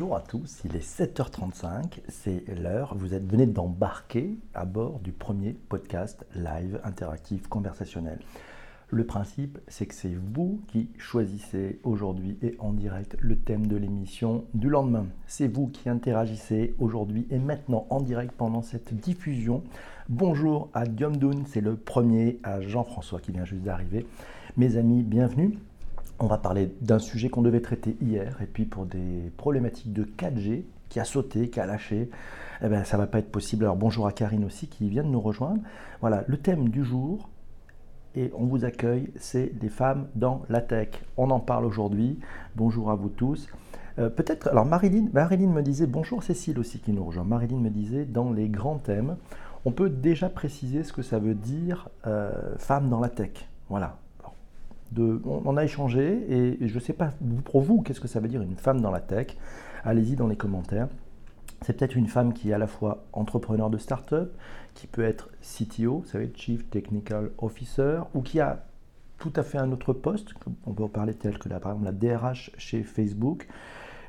Bonjour à tous, il est 7h35, c'est l'heure, vous êtes venez d'embarquer à bord du premier podcast live interactif conversationnel. Le principe, c'est que c'est vous qui choisissez aujourd'hui et en direct le thème de l'émission du lendemain. C'est vous qui interagissez aujourd'hui et maintenant en direct pendant cette diffusion. Bonjour à Diomdoun, c'est le premier, à Jean-François qui vient juste d'arriver. Mes amis, bienvenue. On va parler d'un sujet qu'on devait traiter hier, et puis pour des problématiques de 4G qui a sauté, qui a lâché, eh ben, ça ne va pas être possible. Alors bonjour à Karine aussi qui vient de nous rejoindre. Voilà, le thème du jour, et on vous accueille, c'est les femmes dans la tech. On en parle aujourd'hui. Bonjour à vous tous. Euh, peut-être, alors Marilyn, Marilyn me disait, bonjour Cécile aussi qui nous rejoint. Marilyn me disait, dans les grands thèmes, on peut déjà préciser ce que ça veut dire euh, femme dans la tech. Voilà, on, a échangé et je ne sais pas pour vous qu'est-ce que ça veut dire une femme dans la tech? Allez-y dans les commentaires. C'est peut-être une femme qui est à la fois entrepreneur de start-up, qui peut être CTO, vous savez, Chief Technical Officer, ou qui a tout à fait un autre poste, on peut en parler tel que par exemple la DRH chez Facebook,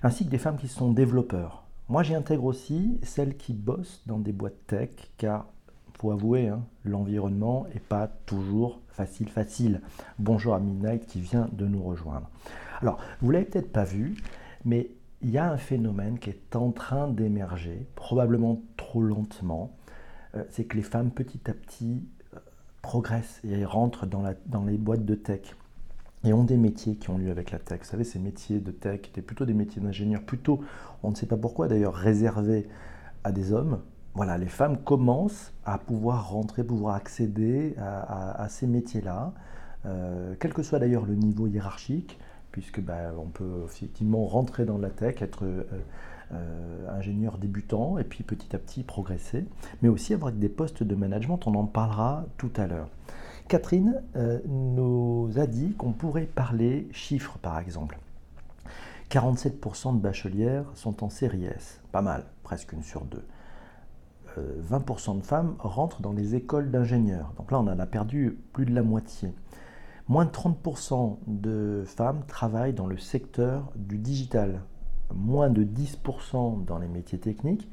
ainsi que des femmes qui sont développeurs. Moi, j'y intègre aussi celles qui bossent dans des boîtes tech, car faut avouer, hein, l'environnement n'est pas toujours facile, facile. Bonjour à Midnight qui vient de nous rejoindre. Alors, vous l'avez peut-être pas vu, mais il y a un phénomène qui est en train d'émerger, probablement trop lentement. Euh, c'est que les femmes, petit à petit, euh, progressent et rentrent dans, les boîtes de tech et ont des métiers qui ont lieu avec la tech. Vous savez, ces métiers de tech étaient plutôt des métiers d'ingénieur, plutôt, on ne sait pas pourquoi d'ailleurs, réservés à des hommes, voilà, les femmes commencent à pouvoir rentrer, pouvoir accéder à, ces métiers-là, euh, quel que soit d'ailleurs le niveau hiérarchique, puisque bah, on peut effectivement rentrer dans la tech, être euh, euh, ingénieur débutant et puis petit à petit progresser, mais aussi avoir des postes de management, on en parlera tout à l'heure. Catherine nous a dit qu'on pourrait parler chiffres par exemple. 47% de bachelières sont en série S, pas mal, presque une sur deux. 20% de femmes rentrent dans les écoles d'ingénieurs. Donc là, on en a perdu plus de la moitié. Moins de 30% de femmes travaillent dans le secteur du digital. Moins de 10% dans les métiers techniques.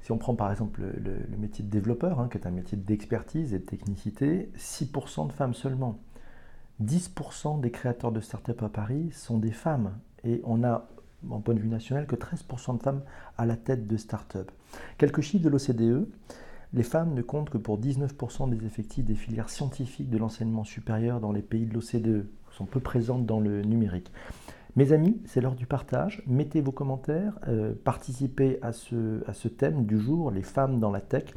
Si on prend par exemple le, métier de développeur, hein, qui est un métier d'expertise et de technicité, 6% de femmes seulement. 10% des créateurs de start-up à Paris sont des femmes. Et on a en point de vue national, que 13% de femmes à la tête de start-up. Quelques chiffres de l'OCDE. Les femmes ne comptent que pour 19% des effectifs des filières scientifiques de l'enseignement supérieur dans les pays de l'OCDE. sont peu présentes dans le numérique. Mes amis, c'est l'heure du partage. Mettez vos commentaires, euh, participez à ce, à ce thème du jour, les femmes dans la tech.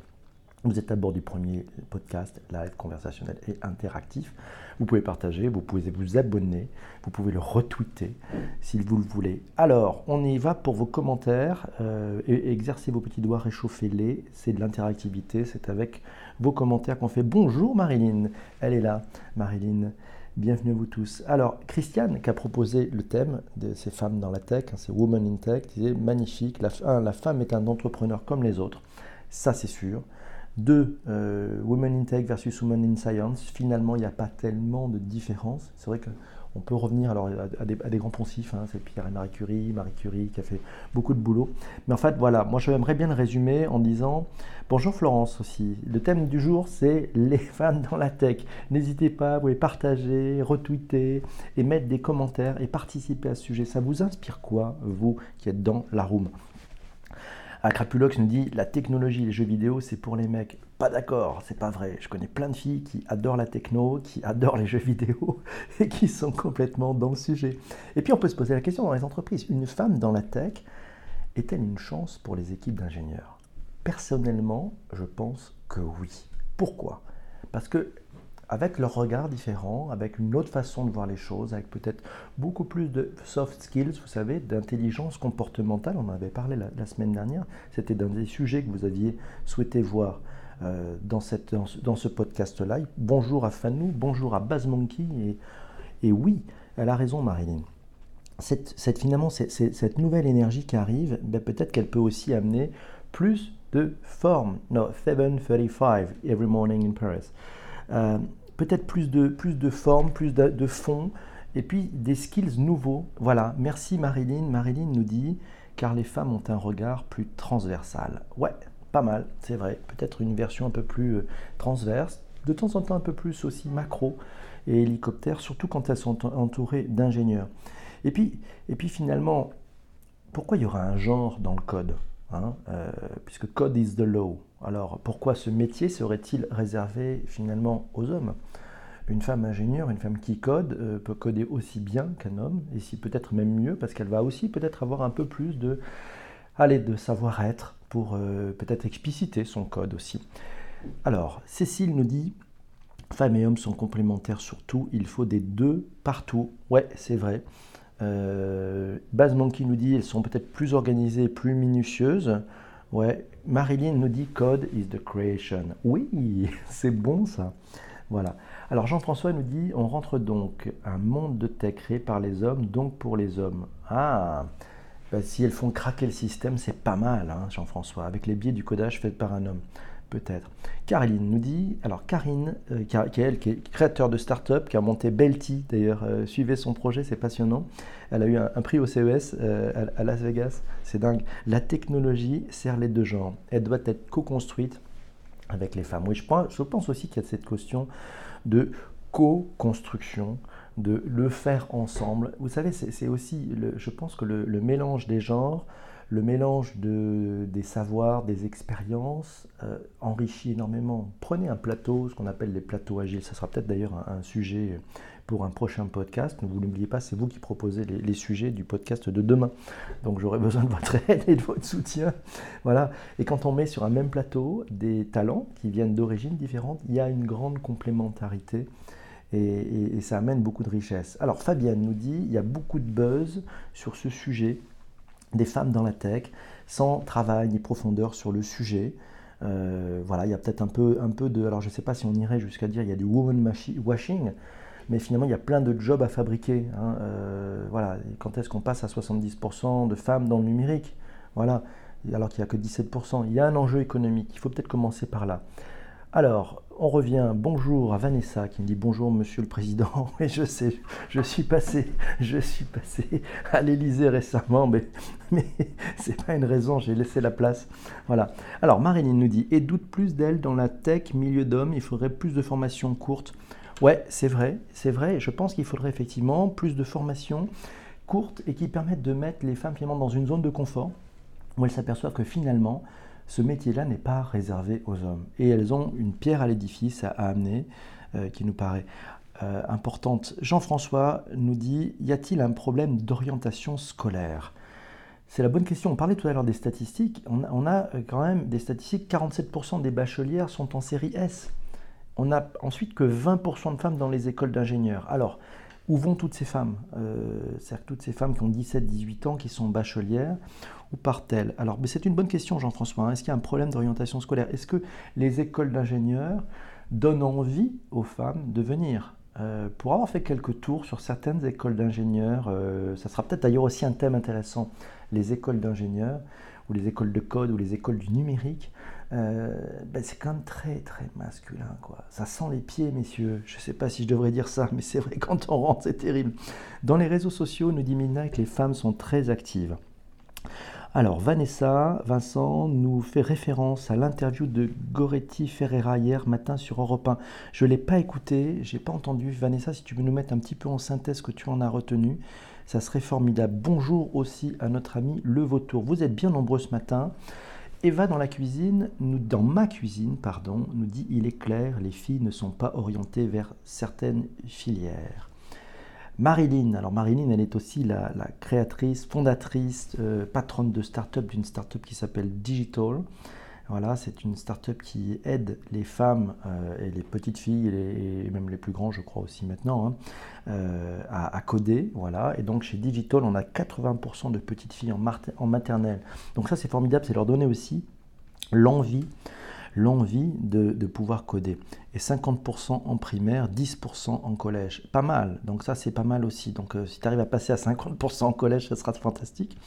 Vous êtes à bord du premier podcast live conversationnel et interactif. Vous pouvez partager, vous pouvez vous abonner, vous pouvez le retweeter si vous le voulez. Alors, on y va pour vos commentaires. Euh, exercez vos petits doigts, réchauffez-les. C'est de l'interactivité, c'est avec vos commentaires qu'on fait. Bonjour Marilyn, elle est là. Marilyn, bienvenue à vous tous. Alors, Christiane qui a proposé le thème de ces femmes dans la tech, hein, c'est Woman in Tech, disait magnifique. La femme est un entrepreneur comme les autres. Ça, c'est sûr. Deux, euh, Women in Tech versus Women in Science. Finalement, il n'y a pas tellement de différence. C'est vrai qu'on peut revenir alors à, des, grands poncifs. Hein. c'est Pierre et Marie Curie, Marie Curie qui a fait beaucoup de boulot. Mais en fait, voilà, moi j'aimerais bien le résumer en disant Bonjour Florence aussi. Le thème du jour, c'est les femmes dans la tech. N'hésitez pas, vous pouvez partager, retweeter et mettre des commentaires et participer à ce sujet. Ça vous inspire quoi, vous qui êtes dans la room? Crapulox nous dit la technologie, les jeux vidéo, c'est pour les mecs. Pas d'accord, c'est pas vrai. Je connais plein de filles qui adorent la techno, qui adorent les jeux vidéo et qui sont complètement dans le sujet. Et puis on peut se poser la question dans les entreprises une femme dans la tech est-elle une chance pour les équipes d'ingénieurs? Personnellement, je pense que oui. Pourquoi? Parce que avec leur regard différent, avec une autre façon de voir les choses, avec peut-être beaucoup plus de soft skills, vous savez, d'intelligence comportementale. On en avait parlé la, semaine dernière. C'était d'un des sujets que vous aviez souhaité voir euh, dans, ce, podcast-là. Bonjour à Fanou, bonjour à Baz Monkey. Et, oui, elle a raison, Marilyn. Cette, finalement, cette nouvelle énergie qui arrive, ben peut-être qu'elle peut aussi amener plus de forme. No, 7.35 every morning in Paris. Euh, peut-être plus de, plus de forme, plus de, fond, et puis des skills nouveaux. Voilà, merci Marilyn. Marilyn nous dit car les femmes ont un regard plus transversal. Ouais, pas mal, c'est vrai. Peut-être une version un peu plus euh, transverse, de temps en temps un peu plus aussi macro et hélicoptère, surtout quand elles sont entourées d'ingénieurs. Et puis, et puis finalement, pourquoi il y aura un genre dans le code hein, euh, Puisque code is the law? Alors pourquoi ce métier serait-il réservé finalement aux hommes? Une femme ingénieure, une femme qui code, euh, peut coder aussi bien qu'un homme, et si peut-être même mieux, parce qu'elle va aussi peut-être avoir un peu plus de, savoir-être pour euh, peut-être expliciter son code aussi. Alors, Cécile nous dit Femmes et hommes sont complémentaires surtout, il faut des deux partout. Ouais, c'est vrai. Euh, Baz Monkey nous dit elles sont peut-être plus organisées, plus minutieuses. Ouais. Marilyn nous dit code is the creation. Oui, c'est bon ça. Voilà. Alors Jean-François nous dit on rentre donc un monde de tech créé par les hommes, donc pour les hommes. Ah, bah, si elles font craquer le système, c'est pas mal, hein, Jean-François, avec les biais du codage fait par un homme peut-être. Caroline nous dit, alors Karine, euh, qui, est elle, qui est créateur de start-up, qui a monté Belty, d'ailleurs, euh, suivez son projet, c'est passionnant. Elle a eu un, prix au CES euh, à, Las Vegas, c'est dingue. La technologie sert les deux genres. Elle doit être co-construite avec les femmes. Oui, je pense, aussi qu'il y a cette question de co-construction, de le faire ensemble. Vous savez, c'est aussi, je pense que le mélange des genres, le mélange de, des savoirs, des expériences euh, enrichit énormément. Prenez un plateau, ce qu'on appelle les plateaux agiles. Ça sera peut-être d'ailleurs un, sujet pour un prochain podcast. Ne vous n'oubliez pas, c'est vous qui proposez les, sujets du podcast de demain. Donc j'aurai besoin de votre aide et de votre soutien. Voilà. Et quand on met sur un même plateau des talents qui viennent d'origines différentes, il y a une grande complémentarité. et ça amène beaucoup de richesse. Alors Fabienne nous dit, il y a beaucoup de buzz sur ce sujet des femmes dans la tech, sans travail ni profondeur sur le sujet. Euh, voilà, il y a peut-être un peu, un peu de. Alors, je ne sais pas si on irait jusqu'à dire il y a du woman washing, mais finalement, il y a plein de jobs à fabriquer. Hein. Euh, voilà, quand est-ce qu'on passe à 70% de femmes dans le numérique? Voilà, alors qu'il n'y a que 17%. Il y a un enjeu économique. Il faut peut-être commencer par là. Alors, on revient. Bonjour à Vanessa qui me dit bonjour Monsieur le Président. Et je sais, je suis passé, je suis passé à l'Élysée récemment, mais, mais c'est pas une raison. J'ai laissé la place. Voilà. Alors Marilyn nous dit et doute plus d'elle dans la tech milieu d'hommes. Il faudrait plus de formations courtes. Ouais, c'est vrai, c'est vrai. Je pense qu'il faudrait effectivement plus de formations courtes et qui permettent de mettre les femmes finalement dans une zone de confort où elles s'aperçoivent que finalement ce métier-là n'est pas réservé aux hommes. Et elles ont une pierre à l'édifice à, amener euh, qui nous paraît euh, importante. Jean-François nous dit, y a-t-il un problème d'orientation scolaire? C'est la bonne question. On parlait tout à l'heure des statistiques. On, a euh, quand même des statistiques, 47% des bachelières sont en série S. On a ensuite que 20% de femmes dans les écoles d'ingénieurs. Alors, où vont toutes ces femmes? C'est-à-dire toutes ces femmes qui ont 17-18 ans, qui sont bachelières, ou part-elle Alors, c'est une bonne question, Jean-François. Hein. Est-ce qu'il y a un problème d'orientation scolaire? Est-ce que les écoles d'ingénieurs donnent envie aux femmes de venir? Euh, Pour avoir fait quelques tours sur certaines écoles d'ingénieurs, euh, ça sera peut-être d'ailleurs aussi un thème intéressant, les écoles d'ingénieurs, ou les écoles de code, ou les écoles du numérique. Euh, ben c'est quand même très très masculin quoi. Ça sent les pieds messieurs. Je ne sais pas si je devrais dire ça, mais c'est vrai quand on rentre c'est terrible. Dans les réseaux sociaux, nous dit Mina que les femmes sont très actives. Alors, Vanessa, Vincent nous fait référence à l'interview de Goretti Ferreira hier matin sur Europe 1. Je ne l'ai pas écouté, j'ai pas entendu. Vanessa, si tu veux nous mettre un petit peu en synthèse ce que tu en as retenu, ça serait formidable. Bonjour aussi à notre ami Le Vautour. Vous êtes bien nombreux ce matin. Eva dans la cuisine, dans ma cuisine, pardon, nous dit il est clair, les filles ne sont pas orientées vers certaines filières. Marilyn, alors Marilyn, elle est aussi la, créatrice, fondatrice, euh, patronne de start-up, d'une start-up qui s'appelle Digital. Voilà, c'est une start-up qui aide les femmes euh, et les petites filles et, même les plus grands, je crois aussi maintenant, hein, euh, à, coder. Voilà. Et donc chez Digital, on a 80% de petites filles en, en maternelle. Donc ça, c'est formidable, c'est leur donner aussi l'envie l'envie de, pouvoir coder. Et 50% en primaire, 10% en collège. Pas mal. Donc ça, c'est pas mal aussi. Donc euh, si tu arrives à passer à 50% en collège, ça sera fantastique.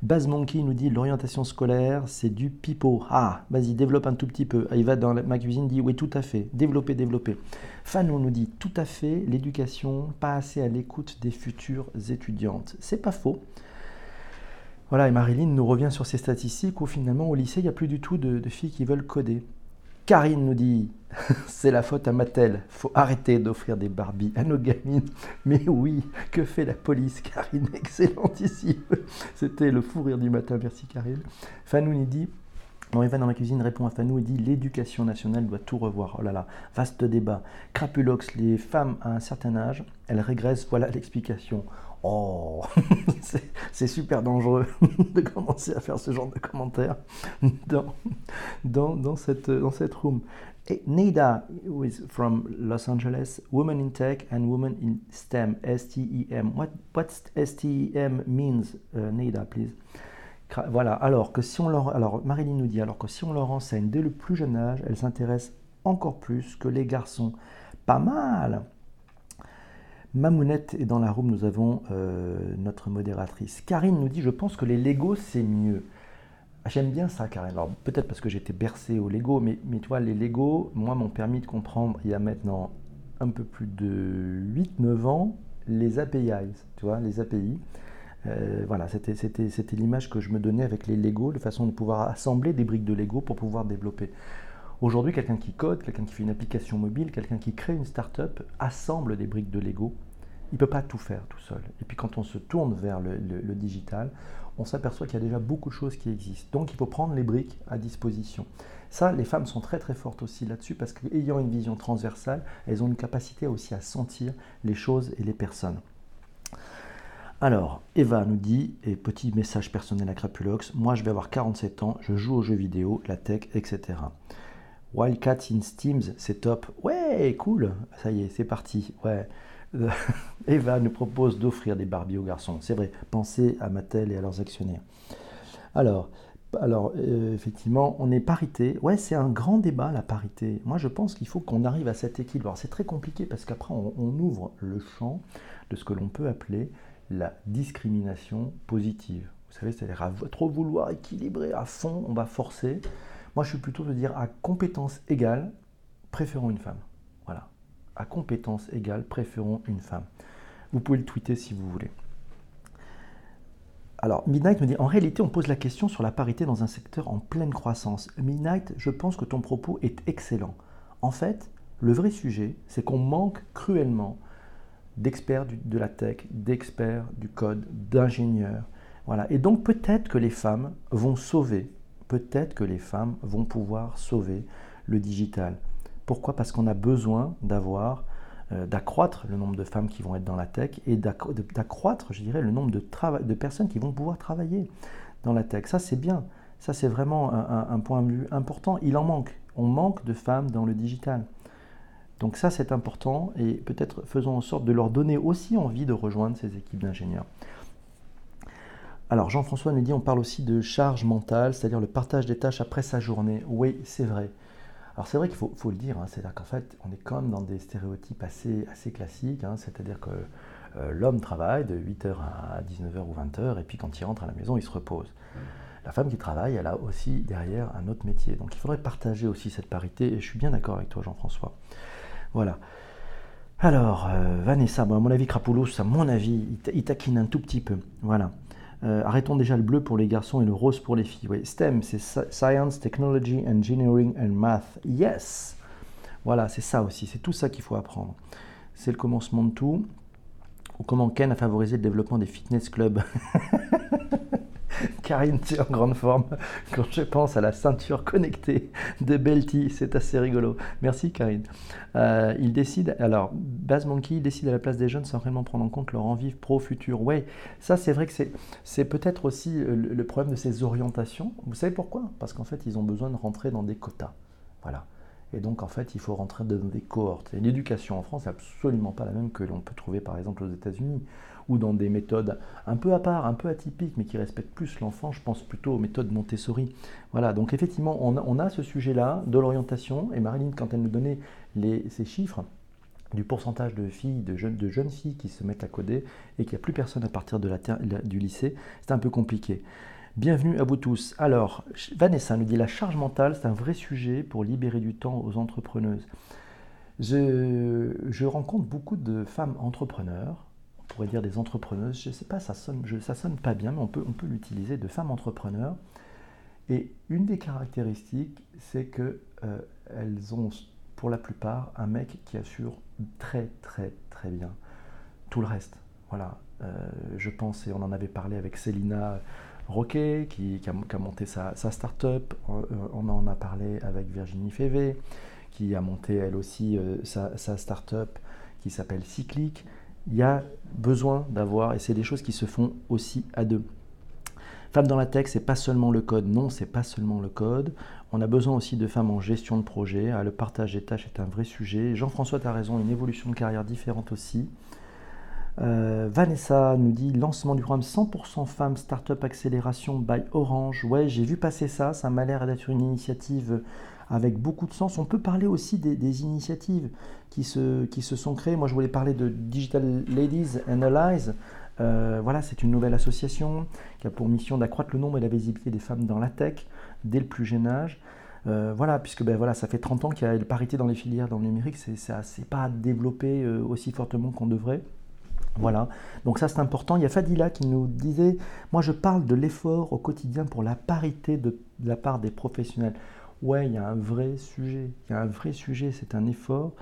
Baz Monkey nous dit l'orientation scolaire, c'est du pipeau. Ah, vas-y, développe un tout petit peu. Il va dans ma cuisine, dit oui, tout à fait. Développer, développer. Fanou nous dit tout à fait, l'éducation, pas assez à l'écoute des futures étudiantes. C'est pas faux. Voilà, et Marilyn nous revient sur ces statistiques où finalement au lycée, il n'y a plus du tout de, filles qui veulent coder. Karine nous dit c'est la faute à Mattel. Faut arrêter d'offrir des Barbies à nos gamines. Mais oui, que fait la police, Karine? Excellentissime. C'était le fou rire du matin. Merci, Karine. Fanou nous dit non, Evan dans ma cuisine répond à Fanou et dit l'éducation nationale doit tout revoir. Oh là là, vaste débat. Crapulox, les femmes à un certain âge, elles régressent, voilà l'explication. Oh, c'est super dangereux de commencer à faire ce genre de commentaires dans, dans, dans, cette, dans cette room. Et who is from Los Angeles, Women in Tech and Women in STEM, S-T-E-M. What, what S-T-E-M means, uh, please? Voilà, alors que si on leur, alors Marilyn nous dit alors que si on leur enseigne dès le plus jeune âge, elles s'intéressent encore plus que les garçons. Pas mal. Mamounette est dans la room, nous avons euh, notre modératrice. Karine nous dit Je pense que les Lego c'est mieux. Ah, j'aime bien ça, Karine. Alors peut-être parce que j'étais bercé au Lego, mais, mais tu les Lego, moi, m'ont permis de comprendre il y a maintenant un peu plus de 8-9 ans les APIs, tu vois, les API. Euh, voilà, c'était l'image que je me donnais avec les Lego, de façon de pouvoir assembler des briques de Lego pour pouvoir développer. Aujourd'hui, quelqu'un qui code, quelqu'un qui fait une application mobile, quelqu'un qui crée une start-up, assemble des briques de Lego. Il ne peut pas tout faire tout seul. Et puis quand on se tourne vers le, le digital, on s'aperçoit qu'il y a déjà beaucoup de choses qui existent. Donc il faut prendre les briques à disposition. Ça, les femmes sont très très fortes aussi là-dessus parce qu'ayant une vision transversale, elles ont une capacité aussi à sentir les choses et les personnes. Alors, Eva nous dit, et petit message personnel à Crapulox, moi je vais avoir 47 ans, je joue aux jeux vidéo, la tech, etc. Wildcats in Steams, c'est top. Ouais, cool, ça y est, c'est parti. Ouais. Eva nous propose d'offrir des Barbies aux garçons. C'est vrai, pensez à Mattel et à leurs actionnaires. Alors, alors euh, effectivement, on est parité. Ouais, c'est un grand débat, la parité. Moi, je pense qu'il faut qu'on arrive à cet équilibre. C'est très compliqué parce qu'après, on, ouvre le champ de ce que l'on peut appeler la discrimination positive. Vous savez, c'est-à-dire à trop vouloir équilibrer à fond, on va forcer. Moi, je suis plutôt de dire à compétence égale, préférons une femme. Voilà. À compétence égale, préférons une femme. Vous pouvez le tweeter si vous voulez. Alors, Midnight me dit, en réalité, on pose la question sur la parité dans un secteur en pleine croissance. Midnight, je pense que ton propos est excellent. En fait, le vrai sujet, c'est qu'on manque cruellement d'experts de la tech, d'experts du code, d'ingénieurs. Voilà. Et donc peut-être que les femmes vont sauver, peut-être que les femmes vont pouvoir sauver le digital. Pourquoi? Parce qu'on a besoin euh, d'accroître le nombre de femmes qui vont être dans la tech et d'accroître, je dirais, le nombre de, personnes qui vont pouvoir travailler dans la tech. Ça, c'est bien. Ça, c'est vraiment un, point important. Il en manque. On manque de femmes dans le digital. Donc ça, c'est important et peut-être faisons en sorte de leur donner aussi envie de rejoindre ces équipes d'ingénieurs. Alors Jean-François nous dit, on parle aussi de charge mentale, c'est-à-dire le partage des tâches après sa journée. Oui, c'est vrai. Alors c'est vrai qu'il faut, le dire, hein, c'est-à-dire qu'en fait, on est quand même dans des stéréotypes assez, classiques, hein, c'est-à-dire que euh, l'homme travaille de 8h à 19h ou 20h, et puis quand il rentre à la maison, il se repose. La femme qui travaille, elle a aussi derrière un autre métier. Donc il faudrait partager aussi cette parité, et je suis bien d'accord avec toi Jean-François. Voilà. Alors, euh, Vanessa, à mon avis, Crapoulos, à mon avis, il, taquine un tout petit peu. Voilà. Euh, arrêtons déjà le bleu pour les garçons et le rose pour les filles. STEM, c'est Science, Technology, Engineering and Math. Yes Voilà, c'est ça aussi, c'est tout ça qu'il faut apprendre. C'est le commencement de tout. Ou comment Ken a favorisé le développement des fitness clubs. Karine, tu es en grande forme. Quand je pense à la ceinture connectée de Belty, c'est assez rigolo. Merci Karine. Euh, il décide, alors, Baz Monkey décide à la place des jeunes sans réellement prendre en compte leur envie pro-futur. Ouais, ça c'est vrai que c'est peut-être aussi le, problème de ces orientations. Vous savez pourquoi? Parce qu'en fait, ils ont besoin de rentrer dans des quotas. Voilà. Et donc, en fait, il faut rentrer dans des cohortes. Et l'éducation en France n'est absolument pas la même que l'on peut trouver, par exemple, aux États-Unis ou dans des méthodes un peu à part, un peu atypiques, mais qui respectent plus l'enfant. Je pense plutôt aux méthodes Montessori. Voilà, donc effectivement, on a, ce sujet-là de l'orientation, et Marilyn, quand elle nous donnait ces chiffres, du pourcentage de filles, de jeunes, filles qui se mettent à coder et qu'il n'y a plus personne à partir du lycée, c'est un peu compliqué. Bienvenue à vous tous. Alors, Vanessa nous dit la charge mentale, c'est un vrai sujet pour libérer du temps aux entrepreneuses. Je, rencontre beaucoup de femmes entrepreneurs pourrait dire des entrepreneuses. Je ne sais pas, ça sonne, sonne pas bien, mais on peut, on l'utiliser de femmes entrepreneurs. Et une des caractéristiques, c'est que euh, ont, pour la plupart, un mec qui assure très très très bien tout le reste. Voilà, euh, je pense, et on en avait parlé avec Célina Roquet, qui, a, monté sa, start-up. On, en a parlé avec Virginie Févé, qui a monté elle aussi sa, sa start-up qui s'appelle Cyclique il y a besoin d'avoir, et c'est des choses qui se font aussi à deux. Femmes dans la tech, c'est pas seulement le code. Non, c'est pas seulement le code. On a besoin aussi de femmes en gestion de projet. Le partage des tâches est un vrai sujet. Jean-François, tu as raison, une évolution de carrière différente aussi. Euh, Vanessa nous dit lancement du programme 100% femmes Startup Accélération by Orange. Ouais, j'ai vu passer ça. Ça m'a l'air d'être une initiative avec beaucoup de sens. On peut parler aussi des, initiatives qui se, sont créées. Moi, je voulais parler de Digital Ladies Analyze. Euh, voilà, c'est une nouvelle association qui a pour mission d'accroître le nombre et la visibilité des femmes dans la tech dès le plus jeune âge. Euh, voilà, puisque ben, voilà, ça fait 30 ans qu'il y a une parité dans les filières dans le numérique, c'est pas développé aussi fortement qu'on devrait. Voilà, donc ça c'est important. Il y a Fadila qui nous disait, moi je parle de l'effort au quotidien pour la parité de la part des professionnels ouais, il y a un vrai sujet, il y a un vrai sujet, c'est un effort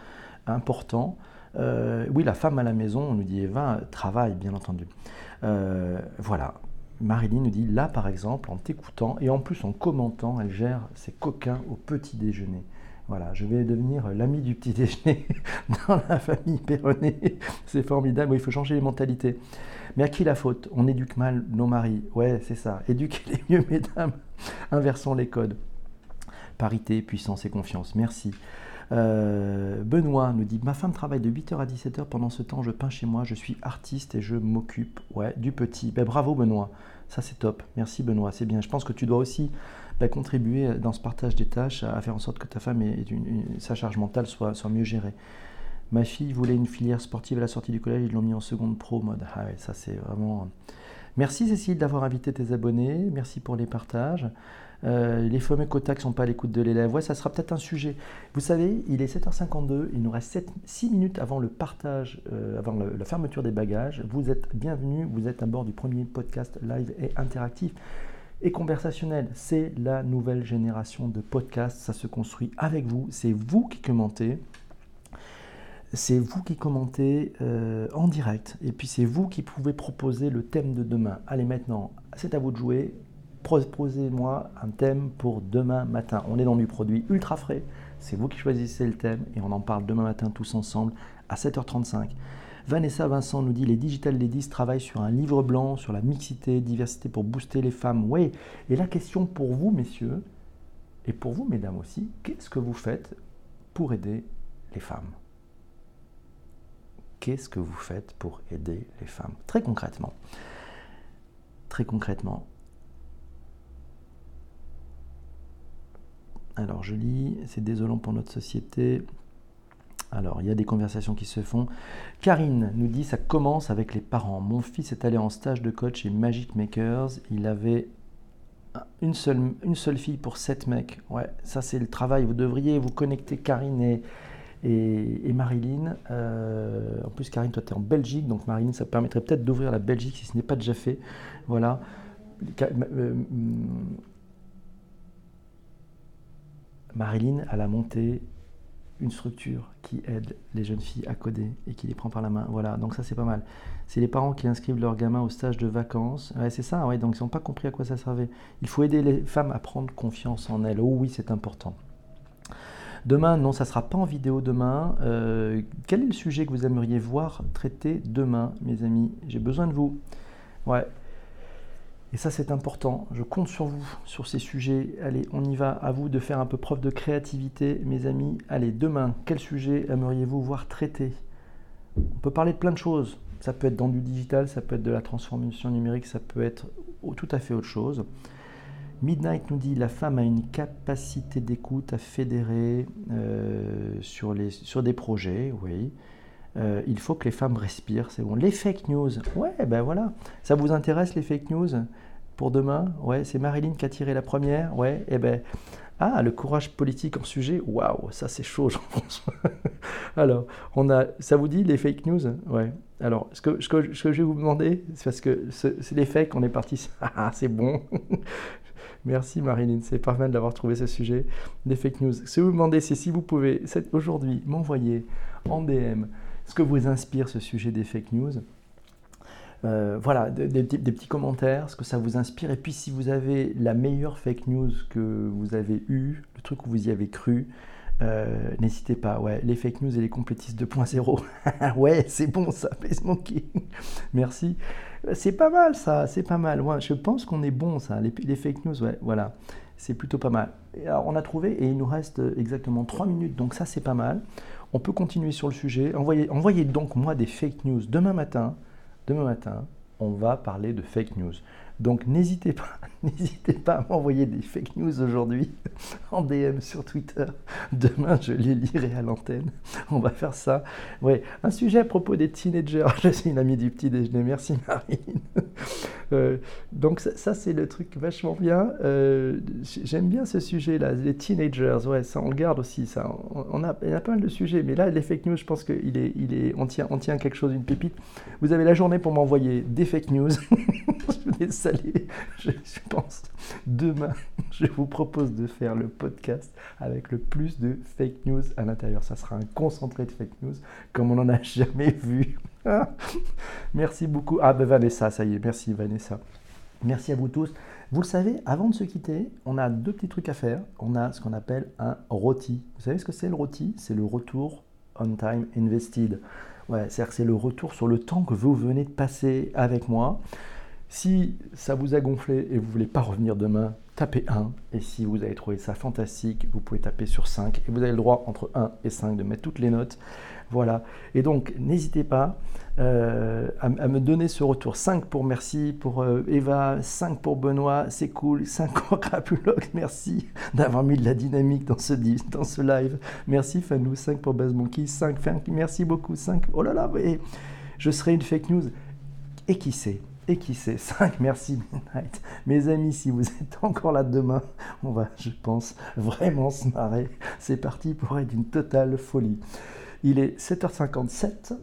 important. Euh, oui, la femme à la maison, on nous dit Eva, travaille, bien entendu. Euh, voilà. Marilyn nous dit là, par exemple, en t'écoutant et en plus en commentant, elle gère ses coquins au petit déjeuner. Voilà, je vais devenir l'ami du petit déjeuner dans la famille Perronnet. C'est formidable. il faut changer les mentalités. Mais à qui la faute? On éduque mal nos maris. Ouais, c'est ça. Éduquez les mieux, mesdames. Inversons les codes. Parité, puissance et confiance. Merci. Euh, Benoît nous dit Ma femme travaille de 8h à 17h. Pendant ce temps, je peins chez moi. Je suis artiste et je m'occupe ouais, du petit. Ben, bravo, Benoît. Ça, c'est top. Merci, Benoît. C'est bien. Je pense que tu dois aussi ben, contribuer dans ce partage des tâches à faire en sorte que ta femme et sa charge mentale soit, soit, mieux gérée. Ma fille voulait une filière sportive à la sortie du collège. Ils l'ont mis en seconde pro mode. Ah ça, c'est vraiment. Merci, Cécile, d'avoir invité tes abonnés. Merci pour les partages. Euh, les fameux quotas qui ne sont pas à l'écoute de l'élève. Ouais, ça sera peut-être un sujet. Vous savez, il est 7h52, il nous reste 6 minutes avant le partage, euh, avant la fermeture des bagages. Vous êtes bienvenus, vous êtes à bord du premier podcast live et interactif et conversationnel. C'est la nouvelle génération de podcasts, ça se construit avec vous, c'est vous qui commentez. C'est vous qui commentez euh, en direct et puis c'est vous qui pouvez proposer le thème de demain. Allez maintenant, c'est à vous de jouer proposez-moi un thème pour demain matin. On est dans du produit ultra frais. C'est vous qui choisissez le thème et on en parle demain matin tous ensemble à 7h35. Vanessa Vincent nous dit les Digital Ladies travaillent sur un livre blanc sur la mixité, diversité pour booster les femmes. Oui, et la question pour vous, messieurs, et pour vous, mesdames aussi, qu'est-ce que vous faites pour aider les femmes? Qu'est-ce que vous faites pour aider les femmes? Très concrètement. Très concrètement, Alors je lis, c'est désolant pour notre société. Alors, il y a des conversations qui se font. Karine nous dit ça commence avec les parents. Mon fils est allé en stage de coach chez Magic Makers. Il avait une seule, fille pour sept mecs. Ouais, ça c'est le travail. Vous devriez vous connecter, Karine et, Marilyn. Euh, en plus, Karine, toi tu es en Belgique, donc Marilyn, ça permettrait peut-être d'ouvrir la Belgique si ce n'est pas déjà fait. Voilà. Euh, Marilyn, elle a monté une structure qui aide les jeunes filles à coder et qui les prend par la main. Voilà, donc ça c'est pas mal. C'est les parents qui inscrivent leurs gamins au stage de vacances. Ouais, c'est ça, ouais, donc ils n'ont pas compris à quoi ça servait. Il faut aider les femmes à prendre confiance en elles. Oh oui, c'est important. Demain, non, ça ne sera pas en vidéo demain. Euh, quel est le sujet que vous aimeriez voir traité demain, mes amis? J'ai besoin de vous. Ouais. Et ça, c'est important. Je compte sur vous, sur ces sujets. Allez, on y va. À vous de faire un peu preuve de créativité, mes amis. Allez, demain, quel sujet aimeriez-vous voir traité? On peut parler de plein de choses. Ça peut être dans du digital, ça peut être de la transformation numérique, ça peut être tout à fait autre chose. Midnight nous dit la femme a une capacité d'écoute à fédérer euh, sur, sur des projets, oui. Euh, il faut que les femmes respirent, c'est bon. Les fake news, ouais, ben voilà. Ça vous intéresse les fake news? Pour demain, ouais, c'est Marilyn qui a tiré la première, ouais, et eh ben Ah, le courage politique en sujet, waouh, ça c'est chaud, Jean-François. Alors, on a, ça vous dit les fake news? Ouais. Alors, ce que, je vais vous demander, c'est parce que c'est les fakes, on est parti. Ah, c'est bon. Merci Marilyn, c'est pas mal d'avoir trouvé ce sujet des fake news. Ce que vous demander, c'est si vous pouvez aujourd'hui m'envoyer en DM ce que vous inspire ce sujet des fake news. Euh, voilà, des, petits commentaires, ce que ça vous inspire. Et puis si vous avez la meilleure fake news que vous avez eue, le truc où vous y avez cru, euh, n'hésitez pas. Ouais, les fake news et les complétistes 2.0. ouais, c'est bon ça, Monkey. Merci. C'est pas mal ça, c'est pas mal. Ouais, je pense qu'on est bon ça. Les, les, fake news, ouais, voilà. C'est plutôt pas mal. Alors, on a trouvé et il nous reste exactement 3 minutes, donc ça c'est pas mal. On peut continuer sur le sujet. Envoyez, envoyez donc moi des fake news demain matin demain matin, on va parler de fake news. Donc n'hésitez pas, n'hésitez pas à m'envoyer des fake news aujourd'hui en DM sur Twitter. Demain, je les lirai à l'antenne. On va faire ça. Ouais, un sujet à propos des teenagers. Je suis une amie du petit déjeuner. Merci Marine. Euh, donc ça, c'est le truc vachement bien. Euh, j'aime bien ce sujet-là, les teenagers. Ouais, ça on garde aussi. Ça, on, a, il y a pas mal de sujets, mais là les fake news, je pense qu'il est, il est, on tient, on tient quelque chose, une pépite. Vous avez la journée pour m'envoyer des fake news. je saler, je, pense. Demain, je vous propose de faire le podcast avec le plus de fake news à l'intérieur. Ça sera un concentré de fake news comme on n'en a jamais vu. merci beaucoup. Ah ben Vanessa, ça y est, merci Vanessa. Merci à vous tous. Vous le savez, avant de se quitter, on a deux petits trucs à faire. On a ce qu'on appelle un roti. Vous savez ce que c'est le roti C'est le retour on time invested. Ouais, c'est-à-dire que c'est le retour sur le temps que vous venez de passer avec moi. Si ça vous a gonflé et vous voulez pas revenir demain, tapez 1. Et si vous avez trouvé ça fantastique, vous pouvez taper sur 5. Et vous avez le droit entre 1 et 5 de mettre toutes les notes. Voilà. Et donc, n'hésitez pas euh, à, me donner ce retour. 5 pour merci pour euh, Eva, 5 pour Benoît, c'est cool. 5 pour Crapulog, merci d'avoir mis de la dynamique dans ce, live. Merci Fanou, 5 pour Monkey, 5, merci beaucoup. 5, oh là là, je serai une fake news. Et qui sait? Et qui sait 5, merci Midnight. Mes amis, si vous êtes encore là demain, on va, je pense, vraiment se marrer. C'est parti pour être une totale folie. Il est 7h57.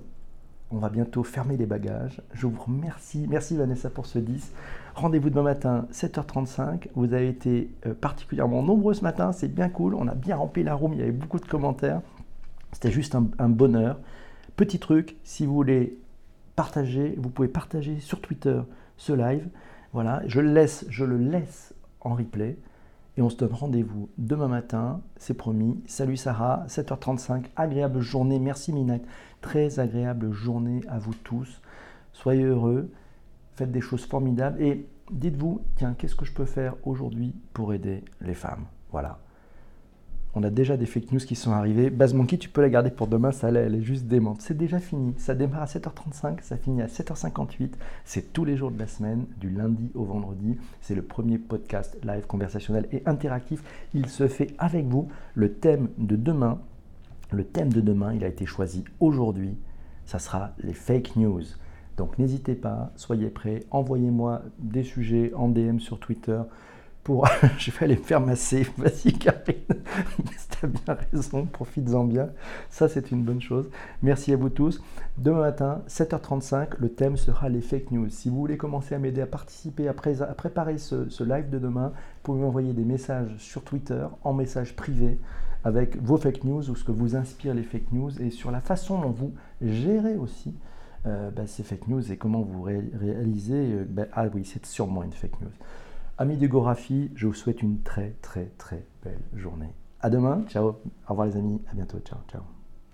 On va bientôt fermer les bagages. Je vous remercie. Merci Vanessa pour ce 10. Rendez-vous demain matin, 7h35. Vous avez été euh, particulièrement nombreux ce matin. C'est bien cool. On a bien rempli la room. Il y avait beaucoup de commentaires. C'était juste un, un bonheur. Petit truc, si vous voulez partager, vous pouvez partager sur Twitter ce live. Voilà, je le laisse, je le laisse en replay. Et on se donne rendez-vous demain matin, c'est promis. Salut Sarah, 7h35, agréable journée, merci Minette. Très agréable journée à vous tous. Soyez heureux, faites des choses formidables et dites-vous, tiens, qu'est-ce que je peux faire aujourd'hui pour aider les femmes? Voilà. On a déjà des fake news qui sont arrivées. Base Monkey, tu peux la garder pour demain, ça elle est juste démente. C'est déjà fini. Ça démarre à 7h35, ça finit à 7h58. C'est tous les jours de la semaine, du lundi au vendredi. C'est le premier podcast live conversationnel et interactif. Il se fait avec vous. Le thème de demain, le thème de demain, il a été choisi aujourd'hui. Ça sera les fake news. Donc n'hésitez pas, soyez prêts, envoyez-moi des sujets en DM sur Twitter je vais aller me faire masser. Vas-y, Karine. bien raison, profites-en bien. Ça, c'est une bonne chose. Merci à vous tous. Demain matin, 7h35, le thème sera les fake news. Si vous voulez commencer à m'aider à participer, à, préparer ce, live de demain, vous pouvez m'envoyer des messages sur Twitter en message privé avec vos fake news ou ce que vous inspire les fake news et sur la façon dont vous gérez aussi euh, bah, ces fake news et comment vous réalisez. Euh, bah, ah oui, c'est sûrement une fake news. Amis d'Egographie, je vous souhaite une très très très belle journée. À demain, ciao, au revoir les amis, à bientôt, ciao, ciao.